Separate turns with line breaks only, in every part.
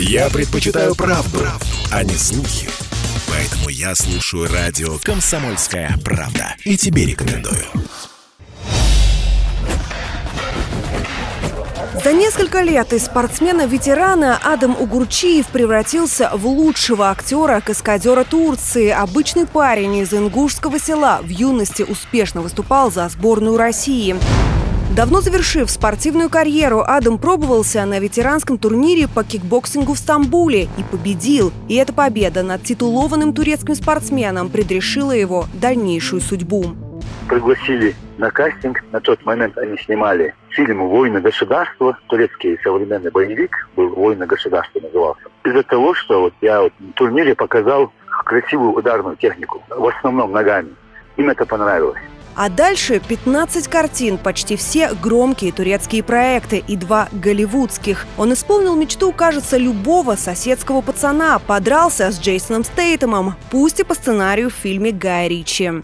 Я предпочитаю правду, правду, а не слухи. Поэтому я слушаю радио «Комсомольская правда». И тебе рекомендую.
За несколько лет из спортсмена-ветерана Адам Угурчиев превратился в лучшего актера-каскадера Турции. Обычный парень из ингушского села в юности успешно выступал за сборную России. Давно завершив спортивную карьеру, Адам пробовался на ветеранском турнире по кикбоксингу в Стамбуле и победил. И эта победа над титулованным турецким спортсменом предрешила его дальнейшую судьбу.
Пригласили на кастинг. На тот момент они снимали фильм «Войны государства». Турецкий современный боевик был «Войны государства» назывался. Из-за того, что вот я вот на турнире показал красивую ударную технику, в основном ногами. Им это понравилось.
А дальше 15 картин, почти все громкие турецкие проекты и два голливудских. Он исполнил мечту, кажется, любого соседского пацана, подрался с Джейсоном Стейтемом, пусть и по сценарию в фильме Гая Ричи.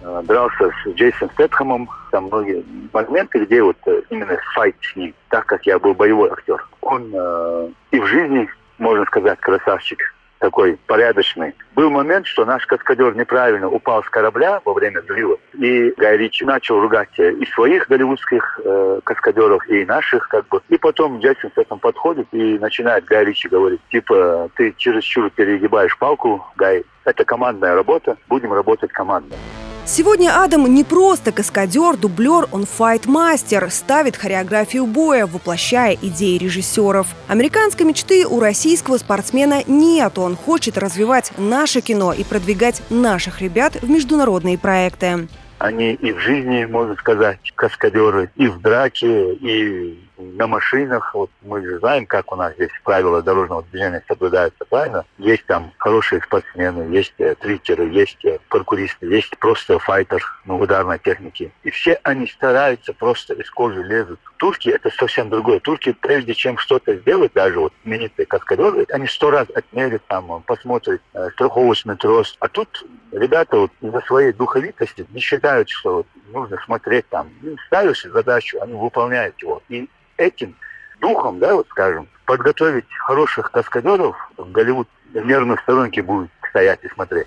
Э, дрался с Джейсоном Стэтхэмом, там многие моменты, где вот э, именно файт с ним, так как я был боевой актер. Он э, и в жизни, можно сказать, красавчик такой порядочный. Был момент, что наш каскадер неправильно упал с корабля во время взрыва, и Гай Ричи начал ругать и своих голливудских э, каскадеров, и наших, как бы. И потом Джексон с этим подходит и начинает Гай Ричи говорить, типа, ты чересчур перегибаешь палку, Гай, это командная работа, будем работать командно.
Сегодня Адам не просто каскадер, дублер, он файт-мастер, ставит хореографию боя, воплощая идеи режиссеров. Американской мечты у российского спортсмена нет. Он хочет развивать наше кино и продвигать наших ребят в международные проекты.
Они и в жизни, можно сказать, каскадеры, и в драке, и на машинах. Вот мы же знаем, как у нас здесь правила дорожного движения соблюдаются, правильно? Есть там хорошие спортсмены, есть э, трикеры, есть э, паркуристы, есть просто файтер на ударной технике. И все они стараются, просто из кожи лезут. Турки это совсем другое. Турки, прежде чем что-то сделать, даже вот именитые каскадеры, они сто раз отмерят там, посмотрят э, страховочный трос. А тут ребята вот из-за своей духовитости не считают, что вот нужно смотреть там. Им ставишь задачу, они выполняют его. И этим духом, да, вот скажем, подготовить хороших каскадеров, в Голливуд нервной сторонке будет стоять и смотреть.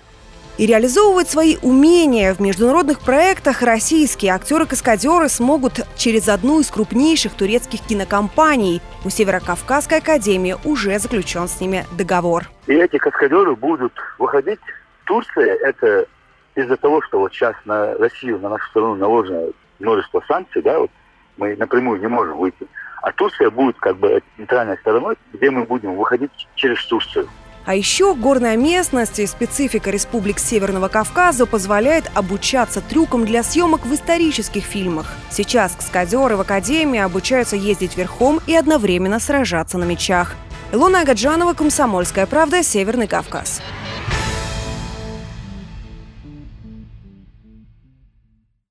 И реализовывать свои умения в международных проектах российские актеры-каскадеры смогут через одну из крупнейших турецких кинокомпаний. У Северокавказской академии уже заключен с ними договор.
И эти каскадеры будут выходить. Турция – это из-за того, что вот сейчас на Россию, на нашу страну наложено множество санкций, да, вот мы напрямую не можем выйти. А Турция будет как бы центральной стороной, где мы будем выходить через Турцию.
А еще горная местность и специфика республик Северного Кавказа позволяет обучаться трюкам для съемок в исторических фильмах. Сейчас каскадеры в Академии обучаются ездить верхом и одновременно сражаться на мечах. Илона Агаджанова, Комсомольская правда, Северный Кавказ.